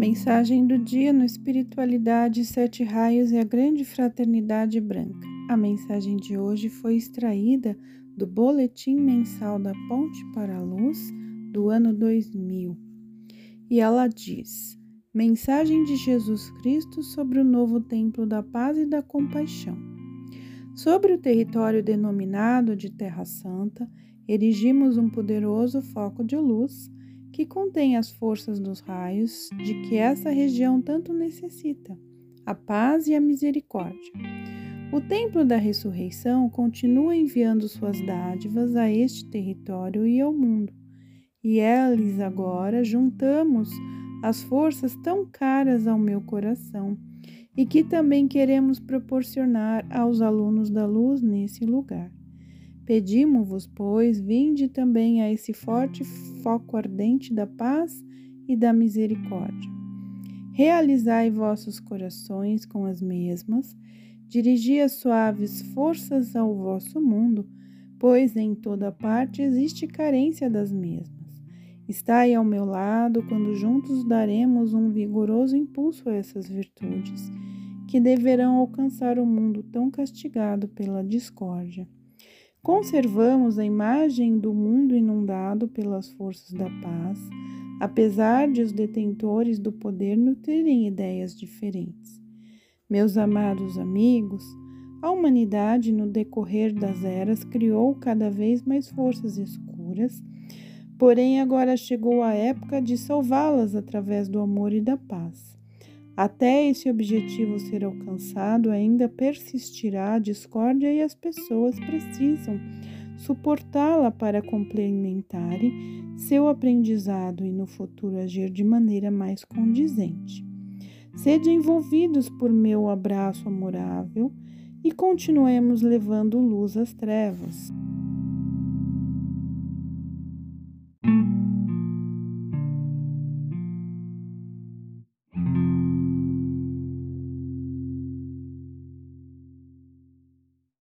Mensagem do dia no Espiritualidade, Sete Raios e a Grande Fraternidade Branca. A mensagem de hoje foi extraída do Boletim Mensal da Ponte para a Luz do ano 2000. E ela diz: Mensagem de Jesus Cristo sobre o novo Templo da Paz e da Compaixão. Sobre o território denominado de Terra Santa, erigimos um poderoso foco de luz que contém as forças dos raios de que essa região tanto necessita, a paz e a misericórdia. O Templo da Ressurreição continua enviando suas dádivas a este território e ao mundo, e eles agora juntamos as forças tão caras ao meu coração e que também queremos proporcionar aos alunos da luz nesse lugar. Pedimo-vos, pois, vinde também a esse forte foco ardente da paz e da misericórdia. Realizai vossos corações com as mesmas, dirigi as suaves forças ao vosso mundo, pois em toda parte existe carência das mesmas. Estai ao meu lado quando juntos daremos um vigoroso impulso a essas virtudes, que deverão alcançar o mundo tão castigado pela discórdia. Conservamos a imagem do mundo inundado pelas forças da paz, apesar de os detentores do poder nutrirem ideias diferentes. Meus amados amigos, a humanidade, no decorrer das eras, criou cada vez mais forças escuras, porém agora chegou a época de salvá-las através do amor e da paz. Até esse objetivo ser alcançado, ainda persistirá a discórdia e as pessoas precisam suportá-la para complementarem seu aprendizado e no futuro agir de maneira mais condizente. Sede envolvidos por meu abraço amorável e continuemos levando luz às trevas.